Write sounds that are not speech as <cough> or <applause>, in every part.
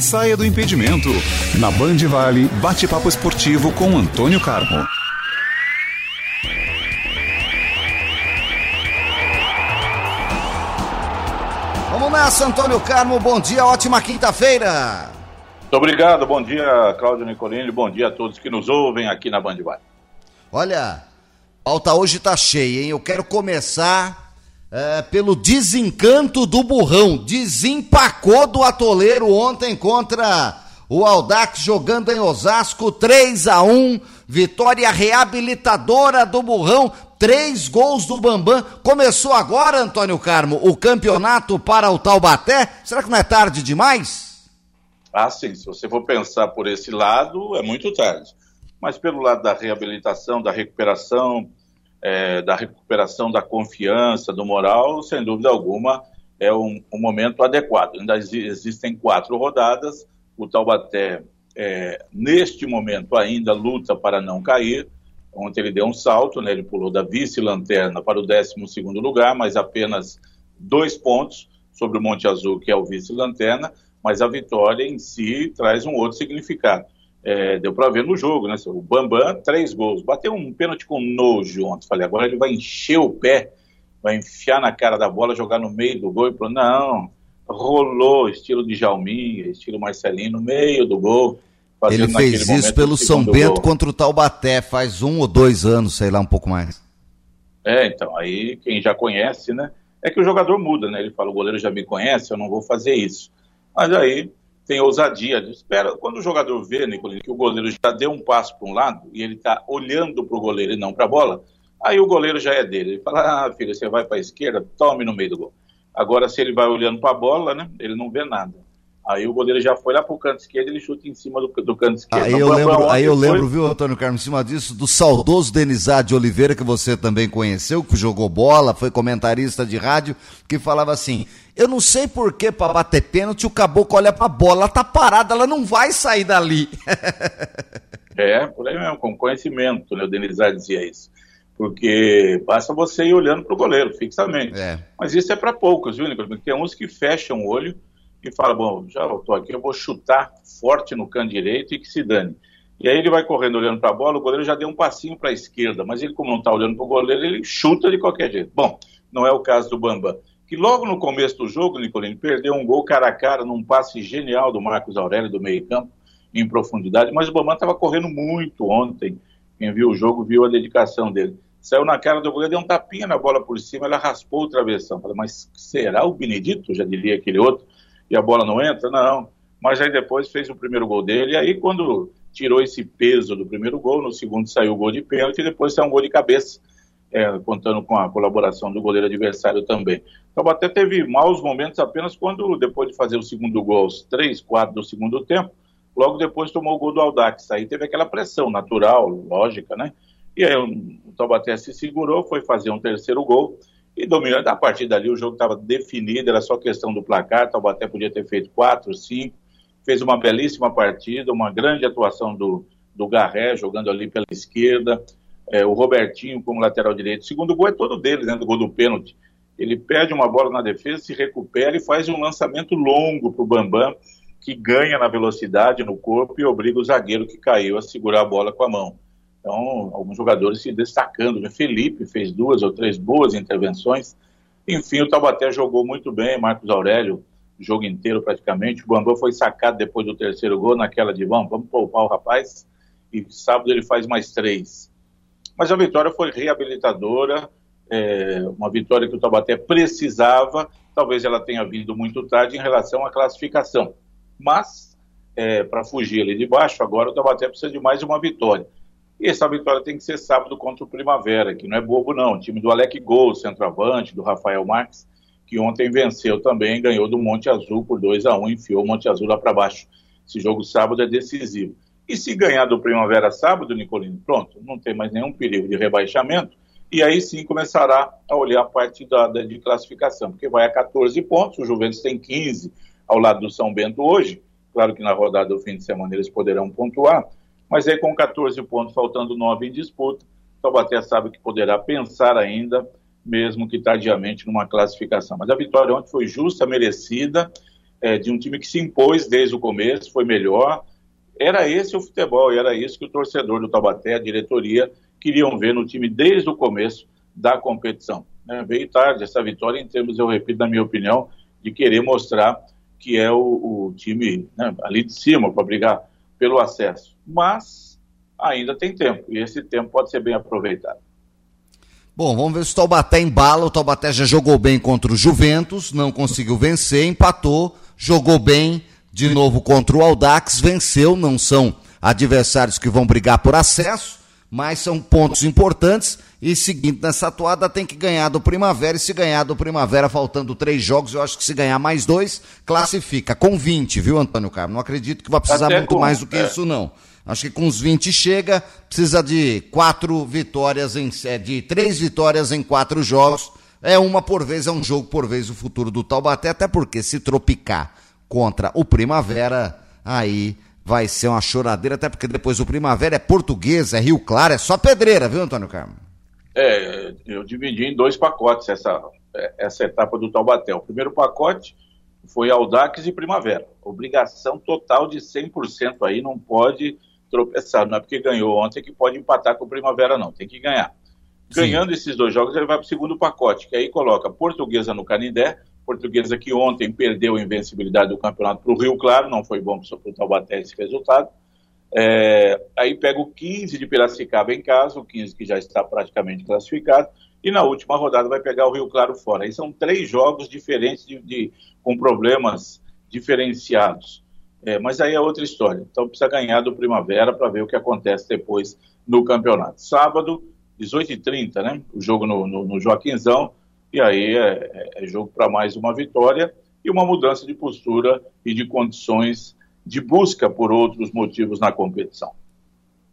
Saia do impedimento. Na Band Vale, bate-papo esportivo com Antônio Carmo. Vamos nessa, Antônio Carmo. Bom dia, ótima quinta-feira. Muito obrigado, bom dia, Cláudio Nicolini, bom dia a todos que nos ouvem aqui na Band Vale. Olha, a pauta hoje tá cheia, hein? Eu quero começar é, pelo desencanto do burrão. Desempacou do atoleiro ontem contra o Aldax jogando em Osasco, 3 a 1 vitória reabilitadora do burrão, três gols do Bambam. Começou agora, Antônio Carmo, o campeonato para o Taubaté? Será que não é tarde demais? Ah, sim, se você for pensar por esse lado, é muito tarde. Mas pelo lado da reabilitação, da recuperação, é, da recuperação da confiança, do moral, sem dúvida alguma, é um, um momento adequado. Ainda existem quatro rodadas, o Taubaté, é, neste momento, ainda luta para não cair. Ontem ele deu um salto, né? ele pulou da vice-lanterna para o 12 lugar, mas apenas dois pontos sobre o Monte Azul, que é o vice-lanterna mas a vitória em si traz um outro significado. É, deu para ver no jogo, né? O Bambam, três gols. Bateu um pênalti com nojo ontem. Falei, agora ele vai encher o pé, vai enfiar na cara da bola, jogar no meio do gol e falou, não, rolou, estilo de Jalminha, estilo Marcelinho, no meio do gol. Ele fez isso pelo São Bento gol. contra o Taubaté, faz um ou dois anos, sei lá, um pouco mais. É, então, aí quem já conhece, né? É que o jogador muda, né? Ele fala, o goleiro já me conhece, eu não vou fazer isso. Mas aí tem ousadia. Espera, quando o jogador vê, Nicolino, que o goleiro já deu um passo para um lado e ele está olhando para o goleiro e não para a bola, aí o goleiro já é dele. Ele fala: ah, filho, você vai para a esquerda, tome no meio do gol. Agora, se ele vai olhando para a bola, né, ele não vê nada. Aí o goleiro já foi lá pro canto esquerdo e ele chuta em cima do, do canto esquerdo. Aí eu lembro, aí eu lembro viu, Antônio Carlos, em cima disso, do saudoso Denizade de Oliveira, que você também conheceu, que jogou bola, foi comentarista de rádio, que falava assim: eu não sei por que para bater pênalti o caboclo olha pra bola, ela tá parada, ela não vai sair dali. <laughs> é, por aí mesmo, com conhecimento, né? O Denizade dizia isso porque basta você ir olhando para o goleiro fixamente. É. Mas isso é para poucos, viu, Nicolas? Porque tem uns que fecham o olho e fala, bom, já estou aqui, eu vou chutar forte no canto direito e que se dane. E aí ele vai correndo olhando para a bola, o goleiro já deu um passinho para a esquerda, mas ele, como não está olhando para o goleiro, ele chuta de qualquer jeito. Bom, não é o caso do Bambam, que logo no começo do jogo, Nicolino, perdeu um gol cara a cara num passe genial do Marcos Aurélio do meio campo, em profundidade, mas o Bambam estava correndo muito ontem. Quem viu o jogo viu a dedicação dele. Saiu na cara do goleiro, deu um tapinha na bola por cima, ela raspou o travessão. Falei, mas será o Benedito? Já diria aquele outro e a bola não entra? Não. Mas aí depois fez o primeiro gol dele, e aí quando tirou esse peso do primeiro gol, no segundo saiu o gol de pênalti e depois saiu um gol de cabeça, é, contando com a colaboração do goleiro adversário também. Então até teve maus momentos apenas quando, depois de fazer o segundo gol, aos 3, 4 do segundo tempo, logo depois tomou o gol do Aldax. Aí teve aquela pressão natural, lógica, né? E aí o Taubaté se segurou, foi fazer um terceiro gol e dominando. A partir dali o jogo estava definido, era só questão do placar. Taubaté podia ter feito 4, 5. Fez uma belíssima partida, uma grande atuação do, do Garré, jogando ali pela esquerda. É, o Robertinho como lateral direito. O segundo gol é todo dele, né, do gol do pênalti. Ele perde uma bola na defesa, se recupera e faz um lançamento longo para o Bambam, que ganha na velocidade, no corpo e obriga o zagueiro que caiu a segurar a bola com a mão. Então, alguns jogadores se destacando. Né? Felipe fez duas ou três boas intervenções. Enfim, o Taubaté jogou muito bem, Marcos Aurélio o jogo inteiro praticamente. O Bambam foi sacado depois do terceiro gol, naquela de vamos, vamos poupar o rapaz. E sábado ele faz mais três. Mas a vitória foi reabilitadora, é, uma vitória que o Taubaté precisava. Talvez ela tenha vindo muito tarde em relação à classificação. Mas, é, para fugir ali de baixo, agora o Taubaté precisa de mais uma vitória. E essa vitória tem que ser sábado contra o Primavera, que não é bobo não. O time do Alec Gol, centroavante, do Rafael Marques, que ontem venceu também, ganhou do Monte Azul por 2 a 1 enfiou o Monte Azul lá para baixo. Esse jogo sábado é decisivo. E se ganhar do Primavera sábado, Nicolino, pronto, não tem mais nenhum perigo de rebaixamento, e aí sim começará a olhar a parte da, da, de classificação, porque vai a 14 pontos, o Juventus tem 15 ao lado do São Bento hoje, claro que na rodada do fim de semana eles poderão pontuar, mas aí com 14 pontos, faltando 9 em disputa, Taubaté sabe que poderá pensar ainda, mesmo que tardiamente, numa classificação. Mas a vitória ontem foi justa, merecida, é, de um time que se impôs desde o começo, foi melhor. Era esse o futebol, e era isso que o torcedor do Taubaté, a diretoria, queriam ver no time desde o começo da competição. Né? Veio tarde essa vitória, em termos, eu repito, na minha opinião, de querer mostrar que é o, o time né, ali de cima para brigar pelo acesso. Mas ainda tem tempo, e esse tempo pode ser bem aproveitado. Bom, vamos ver se o Taubaté embala. O Taubaté já jogou bem contra o Juventus, não conseguiu vencer, empatou, jogou bem de novo contra o Aldax, venceu. Não são adversários que vão brigar por acesso, mas são pontos importantes. E seguindo nessa toada, tem que ganhar do Primavera. E se ganhar do Primavera, faltando três jogos, eu acho que se ganhar mais dois, classifica. Com 20, viu, Antônio Carlos? Não acredito que vai precisar Até muito com, mais do que é. isso, não. Acho que com os 20 chega, precisa de quatro vitórias, em, de três vitórias em quatro jogos. É uma por vez, é um jogo por vez o futuro do Taubaté, até porque se tropicar contra o Primavera, aí vai ser uma choradeira, até porque depois o Primavera é português, é Rio Claro, é só pedreira, viu, Antônio Carmo? É, eu dividi em dois pacotes essa, essa etapa do Taubaté. O primeiro pacote foi Aldax e Primavera. Obrigação total de 100% aí, não pode tropeçar. Não é porque ganhou ontem que pode empatar com o Primavera, não. Tem que ganhar. Sim. Ganhando esses dois jogos, ele vai para o segundo pacote, que aí coloca Portuguesa no Canindé, Portuguesa que ontem perdeu a invencibilidade do campeonato para o Rio Claro, não foi bom para o Taubaté esse resultado. É, aí pega o 15 de Piracicaba em casa, o 15 que já está praticamente classificado, e na última rodada vai pegar o Rio Claro fora. Aí são três jogos diferentes de, de com problemas diferenciados. É, mas aí é outra história. Então precisa ganhar do Primavera para ver o que acontece depois no campeonato. Sábado, 18h30, né? O jogo no, no, no Joaquinzão. E aí é, é, é jogo para mais uma vitória e uma mudança de postura e de condições de busca por outros motivos na competição.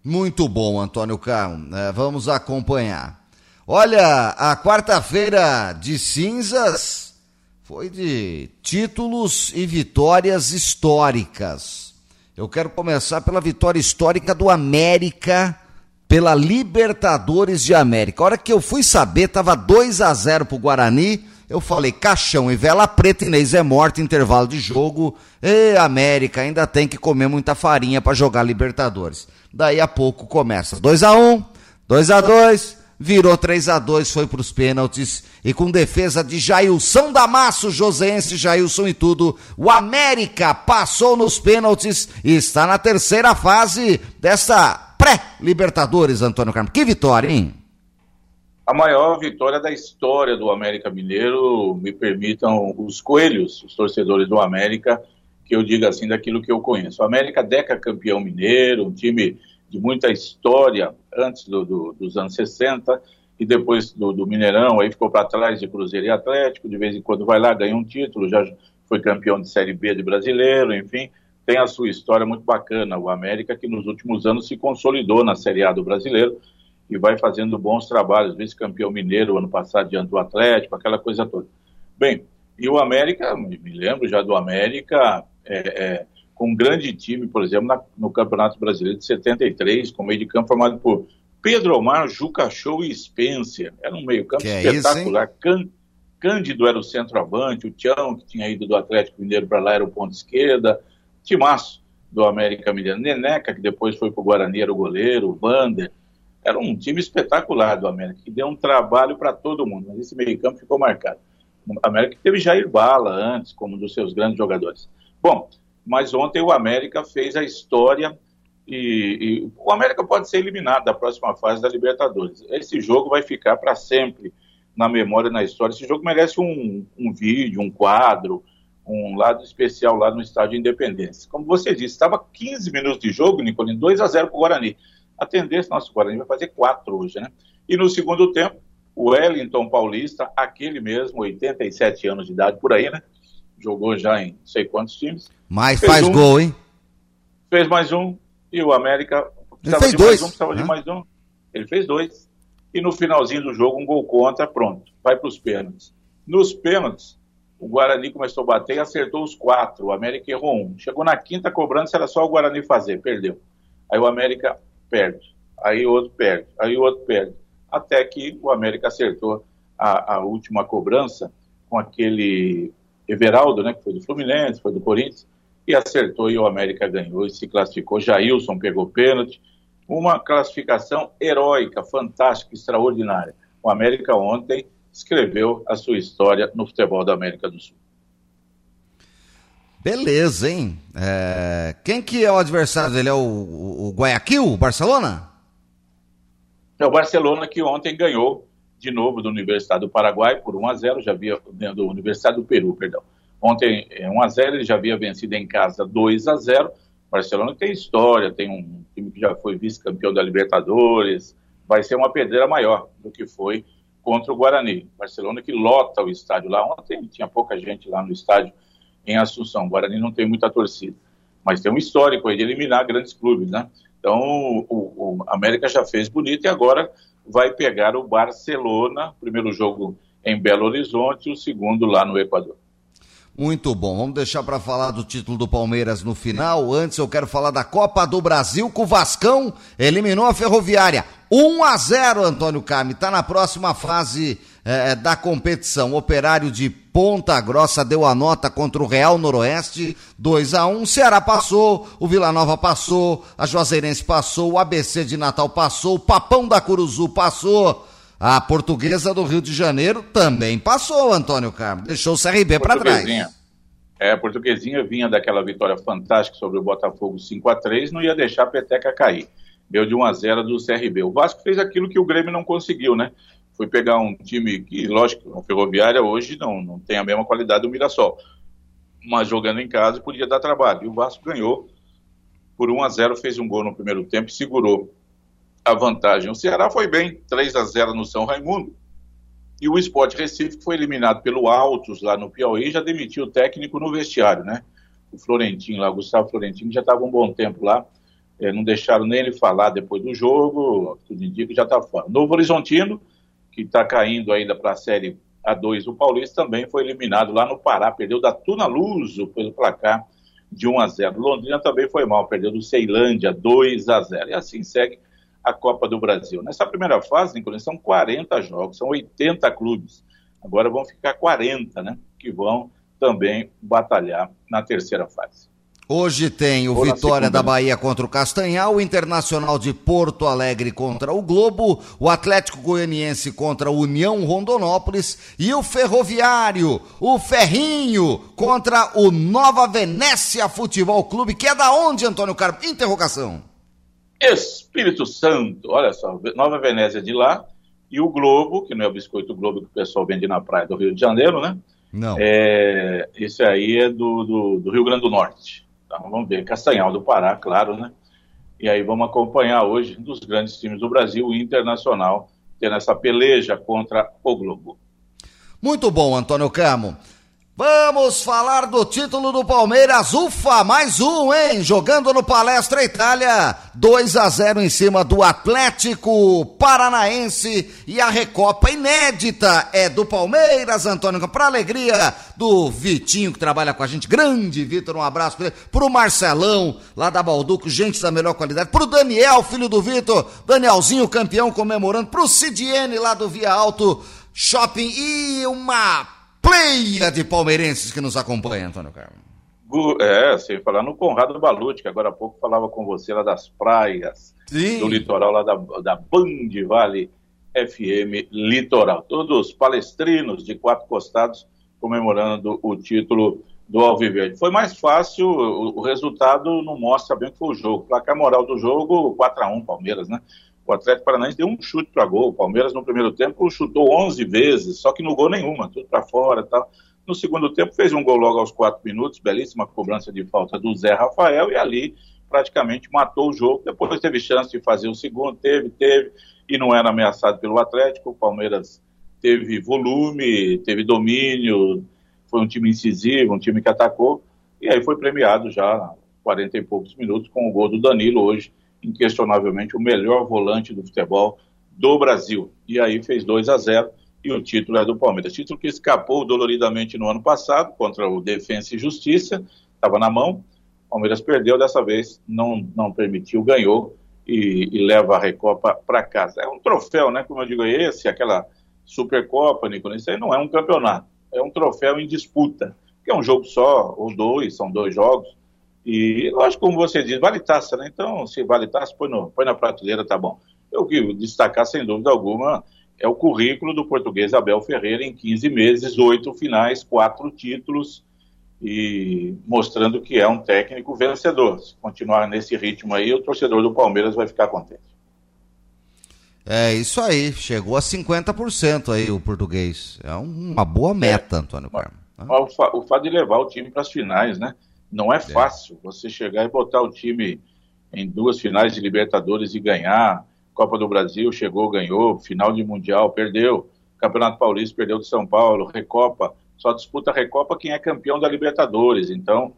Muito bom, Antônio Carlos. É, vamos acompanhar. Olha, a quarta-feira de cinzas foi de títulos e vitórias históricas. Eu quero começar pela vitória histórica do América pela Libertadores de América. A hora que eu fui saber, tava 2 a 0 pro Guarani. Eu falei, caixão e vela preta, Inês é morta, intervalo de jogo. E América ainda tem que comer muita farinha para jogar Libertadores. Daí a pouco começa 2 a 1 2 a 2 virou 3 a 2 foi para os pênaltis e com defesa de Jailson Damasso, Joséense, Jailson e tudo, o América passou nos pênaltis e está na terceira fase dessa pré-Libertadores, Antônio Carmo. Que vitória, hein? A maior vitória da história do América Mineiro, me permitam os coelhos, os torcedores do América, que eu diga assim daquilo que eu conheço. O América Deca campeão mineiro, um time de muita história antes do, do, dos anos 60 e depois do, do Mineirão, aí ficou para trás de Cruzeiro e Atlético, de vez em quando vai lá, ganha um título, já foi campeão de Série B de brasileiro, enfim, tem a sua história muito bacana. O América que nos últimos anos se consolidou na Série A do brasileiro e vai fazendo bons trabalhos, vice-campeão mineiro ano passado diante do Atlético, aquela coisa toda. Bem, e o América, me lembro já do América, é, é, com um grande time, por exemplo, na, no Campeonato Brasileiro de 73, com meio de campo formado por Pedro Omar, Juca Show e Spencer. Era um meio-campo espetacular. É isso, Cândido era o centroavante, o Tião, que tinha ido do Atlético Mineiro para lá, era o ponto esquerda. Timaço do América Mineiro. Neneca, que depois foi para o Guarani, era o goleiro, o Vander. Era um time espetacular do América, que deu um trabalho para todo mundo, mas esse meio-campo ficou marcado. A América teve Jair Bala antes, como um dos seus grandes jogadores. Bom, mas ontem o América fez a história e, e, o América pode ser eliminado da próxima fase da Libertadores. Esse jogo vai ficar para sempre na memória, na história. Esse jogo merece um, um, vídeo, um quadro, um lado especial lá no Estádio Independência. Como você disse, estava 15 minutos de jogo, Nicolino, 2 a 0 para o Guarani. A tendência, nosso Guarani vai fazer 4 hoje, né? E no segundo tempo, o Wellington Paulista, aquele mesmo, 87 anos de idade por aí, né? Jogou já em não sei quantos times. Mas faz um, gol, hein? Fez mais um, e o América precisava ele fez de dois. mais um, precisava de mais um. Ele fez dois. E no finalzinho do jogo, um gol contra, pronto. Vai para os pênaltis. Nos pênaltis, o Guarani começou a bater e acertou os quatro. O América errou um. Chegou na quinta cobrança, era só o Guarani fazer, perdeu. Aí o América perde. Aí o outro perde. Aí o outro perde. Até que o América acertou a, a última cobrança com aquele Everaldo, né, que foi do Fluminense, foi do Corinthians e acertou e o América ganhou e se classificou. Jailson pegou pênalti. Uma classificação heróica, fantástica, extraordinária. O América ontem escreveu a sua história no futebol da América do Sul. Beleza, hein? É... Quem que é o adversário dele? É o, o, o Guayaquil, o Barcelona? É o Barcelona que ontem ganhou de novo do Universidade do Paraguai por 1 a 0 já havia do Universidade do Peru, perdão. Ontem, 1 a 0 ele já havia vencido em casa 2 a 0 Barcelona tem história, tem um time que já foi vice-campeão da Libertadores, vai ser uma pedreira maior do que foi contra o Guarani. Barcelona que lota o estádio lá. Ontem tinha pouca gente lá no estádio em Assunção. O Guarani não tem muita torcida, mas tem um histórico aí de eliminar grandes clubes, né? Então, o, o América já fez bonito e agora vai pegar o Barcelona, primeiro jogo em Belo Horizonte, o segundo lá no Equador. Muito bom. Vamos deixar para falar do título do Palmeiras no final. Antes eu quero falar da Copa do Brasil, que o Vascão eliminou a Ferroviária. 1 a 0, Antônio Carme. Está na próxima fase é, da competição. Operário de Ponta Grossa deu a nota contra o Real Noroeste, 2 a 1 Ceará passou, o Vila Nova passou, a Juazeirense passou, o ABC de Natal passou, o Papão da Curuzu passou. A portuguesa do Rio de Janeiro também passou, Antônio Carmo. Deixou o CRB para trás. É, a portuguesinha vinha daquela vitória fantástica sobre o Botafogo 5 a 3 não ia deixar a peteca cair. Deu de 1 a 0 do CRB. O Vasco fez aquilo que o Grêmio não conseguiu, né? Foi pegar um time que, lógico, a Ferroviária hoje não, não tem a mesma qualidade do Mirassol. Mas jogando em casa podia dar trabalho. E o Vasco ganhou por 1 a 0 fez um gol no primeiro tempo e segurou a vantagem. O Ceará foi bem, 3 a 0 no São Raimundo. E o Sport Recife foi eliminado pelo Altos lá no Piauí, já demitiu o técnico no vestiário, né? O Florentino lá, o Gustavo Florentino, já estava um bom tempo lá. É, não deixaram nem ele falar depois do jogo, tudo indica que já está fora. Novo Horizontino, que está caindo ainda para a Série A2 o Paulista, também foi eliminado lá no Pará, perdeu da Tuna Luso pelo placar de 1 a 0. Londrina também foi mal, perdeu do Ceilândia 2 a 0. E assim segue a Copa do Brasil. Nessa primeira fase, Nicolas, são 40 jogos, são 80 clubes. Agora vão ficar 40, né? Que vão também batalhar na terceira fase. Hoje tem o Vitória da Bahia contra o Castanhal, o Internacional de Porto Alegre contra o Globo, o Atlético Goianiense contra o União Rondonópolis e o Ferroviário, o Ferrinho contra o Nova Venécia Futebol Clube, que é da onde, Antônio Carmo? Interrogação. Espírito Santo, olha só, Nova Venécia de lá, e o Globo, que não é o biscoito Globo que o pessoal vende na praia do Rio de Janeiro, né? Não. É, esse aí é do, do, do, Rio Grande do Norte. Então vamos ver, Castanhal do Pará, claro, né? E aí vamos acompanhar hoje um dos grandes times do Brasil, o Internacional, tendo essa peleja contra o Globo. Muito bom, Antônio Camo. Vamos falar do título do Palmeiras. Ufa, mais um, hein? Jogando no Palestra Itália. 2 a 0 em cima do Atlético Paranaense. E a Recopa inédita é do Palmeiras, Antônio. Para alegria do Vitinho, que trabalha com a gente. Grande Vitor, um abraço para ele. Pro Marcelão, lá da Balduco, gente da melhor qualidade. Pro Daniel, filho do Vitor. Danielzinho, campeão, comemorando. Pro Cidiene, lá do Via Alto Shopping. E uma pleia de palmeirenses que nos acompanha, Antônio Carlos. É, sem falar no Conrado Balute, que agora há pouco falava com você lá das praias, Sim. do litoral, lá da, da Band Vale FM Litoral. Todos palestrinos de quatro costados comemorando o título do Alviverde. Foi mais fácil, o, resultado não mostra bem o que foi o jogo. Placar moral do jogo, 4 a 1 Palmeiras, né? O Atlético Paranaense deu um chute para gol. O Palmeiras, no primeiro tempo, chutou 11 vezes, só que no gol nenhuma, tudo para fora tal. No segundo tempo, fez um gol logo aos 4 minutos, belíssima cobrança de falta do Zé Rafael, e ali praticamente matou o jogo. Depois teve chance de fazer o segundo, teve, teve, e não era ameaçado pelo Atlético. O Palmeiras teve volume, teve domínio, foi um time incisivo, um time que atacou, e aí foi premiado já 40 e poucos minutos com o gol do Danilo hoje inquestionavelmente o melhor volante do futebol do Brasil. E aí fez 2 a 0 e o título é do Palmeiras. Título que escapou doloridamente no ano passado contra o Defensa e Justiça, estava na mão. Palmeiras perdeu dessa vez, não, não permitiu, ganhou e, e leva a Recopa para casa. É um troféu, né? Como eu digo, esse, aquela Supercopa, Nicolas, isso aí não é um campeonato, é um troféu em disputa, que é um jogo só, ou dois, são dois jogos, e, lógico, como você diz, vale taça, né? Então, se vale taça, põe, no, põe na prateleira, tá bom. Eu que destacar, sem dúvida alguma, é o currículo do português Abel Ferreira em 15 meses, oito finais, quatro títulos, e mostrando que é um técnico vencedor. Se continuar nesse ritmo aí, o torcedor do Palmeiras vai ficar contente. É isso aí, chegou a 50% aí o português. É uma boa meta, é. Antônio Carmo. O, fa o fato de levar o time para as finais, né? Não é, é fácil você chegar e botar o time em duas finais de Libertadores e ganhar. Copa do Brasil chegou, ganhou, final de Mundial, perdeu. Campeonato Paulista perdeu de São Paulo, Recopa, só disputa Recopa quem é campeão da Libertadores. Então,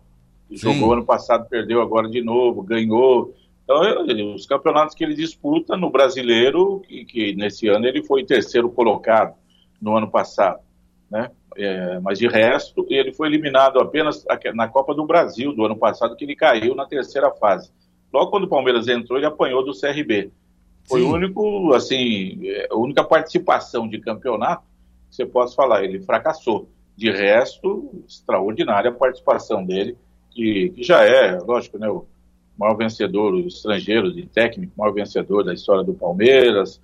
Sim. jogou ano passado, perdeu agora de novo, ganhou. Então, os campeonatos que ele disputa no brasileiro, que, que nesse ano ele foi terceiro colocado no ano passado, né? É, mas de resto, ele foi eliminado apenas na Copa do Brasil do ano passado, que ele caiu na terceira fase. Logo quando o Palmeiras entrou, ele apanhou do CRB. Foi o único, assim, é, a única participação de campeonato que você possa falar. Ele fracassou. De resto, extraordinária a participação dele, que, que já é, lógico, né, o maior vencedor o estrangeiro de técnico, maior vencedor da história do Palmeiras,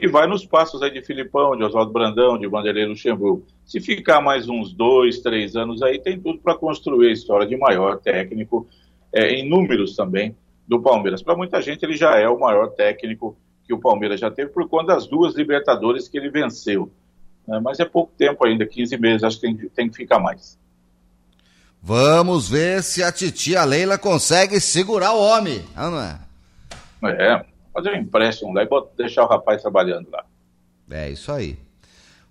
e vai nos passos aí de Filipão, de Oswaldo Brandão, de Vanderlei Luxemburgo. Se ficar mais uns dois, três anos aí, tem tudo para construir a história de maior técnico, é, em números também, do Palmeiras. Para muita gente, ele já é o maior técnico que o Palmeiras já teve por conta das duas Libertadores que ele venceu. Né? Mas é pouco tempo ainda, 15 meses, acho que tem, tem que ficar mais. Vamos ver se a titia Leila consegue segurar o homem, não é? É, fazer um empréstimo lá e deixar o rapaz trabalhando lá. É isso aí.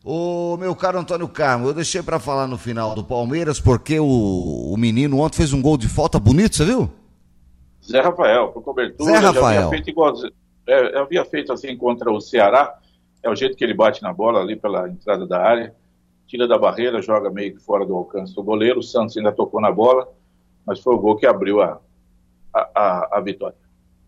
O meu caro Antônio Carmo, eu deixei para falar no final do Palmeiras porque o, o menino ontem fez um gol de falta bonito, você viu? Zé Rafael, por cobertura. Zé Rafael. Havia feito igual, é, havia feito assim contra o Ceará. É o jeito que ele bate na bola ali pela entrada da área. Tira da barreira, joga meio que fora do alcance do goleiro. O Santos ainda tocou na bola, mas foi o gol que abriu a, a, a, a vitória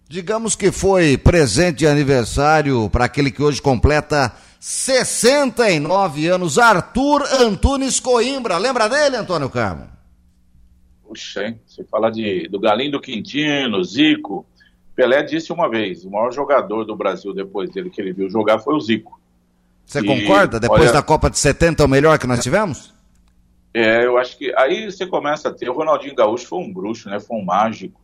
digamos que foi presente de aniversário para aquele que hoje completa 69 anos, Arthur Antunes Coimbra. Lembra dele, Antônio Carmo? Puxa, hein? Você fala de, do Galinho do Quintino, Zico. Pelé disse uma vez: o maior jogador do Brasil depois dele que ele viu jogar foi o Zico. Você e, concorda? Depois olha, da Copa de 70 é o melhor que nós tivemos? É, eu acho que aí você começa a ter. O Ronaldinho Gaúcho foi um bruxo, né? Foi um mágico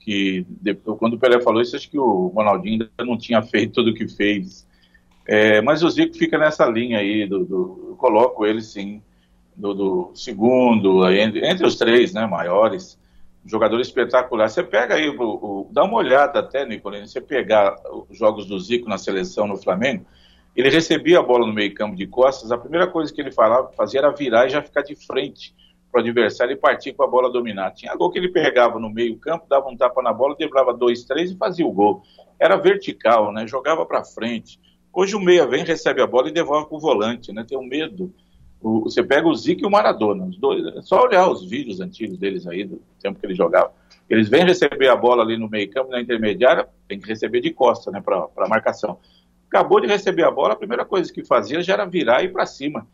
que depois, quando o Pelé falou isso, acho que o Ronaldinho ainda não tinha feito tudo o que fez. É, mas o Zico fica nessa linha aí, do, do eu coloco ele sim, do, do segundo, entre, entre, os três né, maiores, jogador espetacular. Você pega aí, o, o, dá uma olhada até, Nicolino, você pegar os jogos do Zico na seleção no Flamengo, ele recebia a bola no meio campo de costas, a primeira coisa que ele falava, fazia era virar e já ficar de frente para o adversário e partir com a bola dominada. Tinha gol que ele pegava no meio campo, dava um tapa na bola, driblava dois, três e fazia o gol. Era vertical, né? Jogava para frente. Hoje o meia vem, recebe a bola e devolve para o volante, né? Tem um medo. O, você pega o Zico e o Maradona, os dois. É só olhar os vídeos antigos deles aí, do tempo que eles jogavam. Eles vêm receber a bola ali no meio campo, na intermediária, tem que receber de costa, né? Para marcação. Acabou de receber a bola, a primeira coisa que fazia já era virar e ir para cima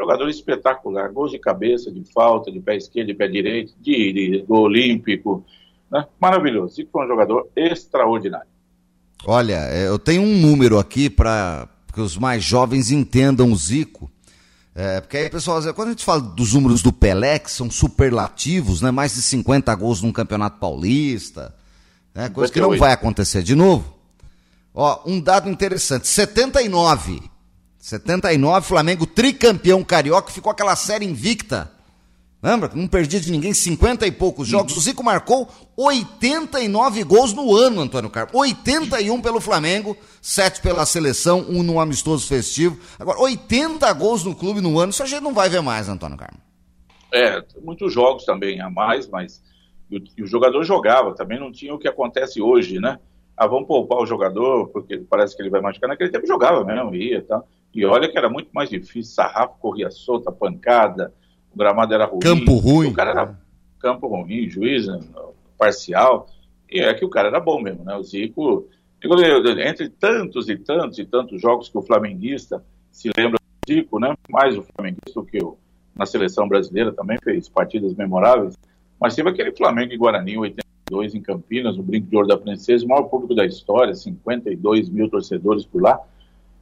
Jogador espetacular, gols de cabeça, de falta, de pé esquerdo, de pé direito, de, de gol olímpico, né? Maravilhoso. Zico foi um jogador extraordinário. Olha, é, eu tenho um número aqui para que os mais jovens entendam o Zico. É, porque aí pessoal, quando a gente fala dos números do Pelé, que são superlativos, né? Mais de 50 gols num campeonato paulista, né? Coisa que não vai acontecer de novo. Ó, um dado interessante: 79. 79, Flamengo tricampeão carioca, ficou aquela série invicta Lembra? Não perdia de ninguém, 50 e poucos jogos. O Zico marcou 89 gols no ano, Antônio Carlos. 81 pelo Flamengo, 7 pela seleção, um no amistoso festivo. Agora, 80 gols no clube no ano, isso a gente não vai ver mais, Antônio Carlos. É, muitos jogos também a mais, mas e o jogador jogava, também não tinha o que acontece hoje, né? Ah, vamos poupar o jogador, porque parece que ele vai machucar. Naquele tempo jogava mesmo, ia e tal. E olha que era muito mais difícil, sarrafo corria solta, pancada, o gramado era ruim. Campo ruim. O cara era campo ruim, juiz né, parcial. E é que o cara era bom mesmo, né? O Zico, entre tantos e tantos e tantos jogos que o flamenguista se lembra do Zico, né? Mais o flamenguista que eu, na seleção brasileira também fez partidas memoráveis. Mas teve aquele Flamengo e Guarani 82 em Campinas, o Brinco de Ouro da Princesa, o maior público da história, 52 mil torcedores por lá.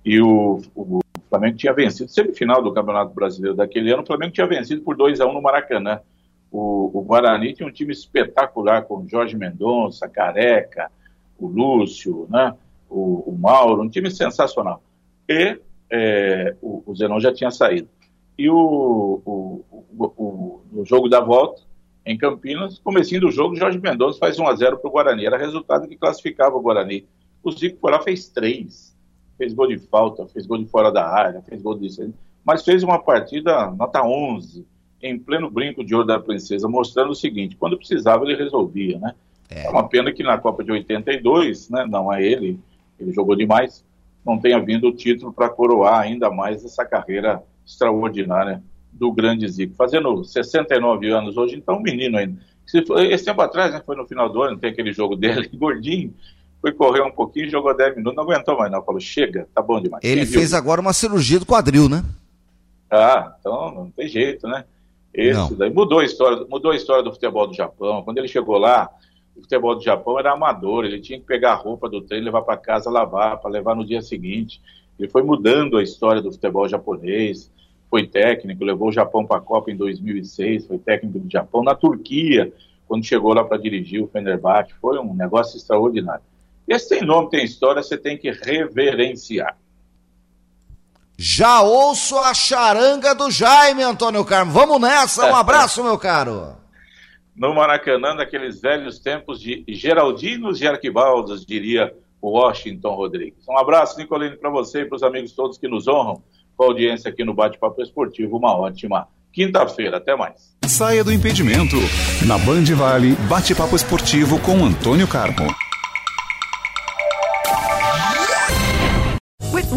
E o, o Flamengo tinha vencido, semifinal do Campeonato Brasileiro daquele ano, o Flamengo tinha vencido por 2 a 1 no Maracanã. O, o Guarani tinha um time espetacular com Jorge Mendonça, Careca, o Lúcio, né? o, o Mauro, um time sensacional. E é, o, o Zenon já tinha saído. E o, o, o, o, jogo da volta, em Campinas, comecinho do jogo, Jorge Mendonça faz 1 a 0 para o Guarani. Era resultado que classificava o Guarani. O Zico foi lá, fez três fez gol de falta, fez gol de fora da área, fez gol disso, mas fez uma partida nota 11, em pleno brinco de ouro da princesa, mostrando o seguinte, quando precisava ele resolvia, né? É, é uma pena que na Copa de 82, né, não é ele, ele jogou demais, não tenha vindo o título para coroar ainda mais essa carreira extraordinária do grande Zico. Fazendo 69 anos hoje, então um menino ainda. Esse tempo atrás, né, foi no final do ano, tem aquele jogo dele, <laughs> gordinho, foi correr um pouquinho, jogou 10 minutos, não aguentou mais não, falou, chega, tá bom demais. Ele fez agora uma cirurgia do quadril, né? Ah, então não tem jeito, né? Esse não. daí mudou a história, mudou a história do futebol do Japão. Quando ele chegou lá, o futebol do Japão era amador, ele tinha que pegar a roupa do treino, levar para casa, lavar, para levar no dia seguinte. Ele foi mudando a história do futebol japonês, foi técnico, levou o Japão para a Copa em 2006, foi técnico do Japão na Turquia, quando chegou lá para dirigir o Fenerbahçe, foi um negócio extraordinário. Esse tem nome, tem história, você tem que reverenciar. Já ouço a charanga do Jaime, Antônio Carmo. Vamos nessa, um <laughs> abraço, meu caro. No Maracanã, daqueles velhos tempos de Geraldinos e Arquibaldos, diria o Washington Rodrigues. Um abraço, Nicolini, para você e para os amigos todos que nos honram com a audiência aqui no Bate-Papo Esportivo. Uma ótima quinta-feira. Até mais. Saia do impedimento. Na Band Vale, Bate-Papo Esportivo com Antônio Carmo.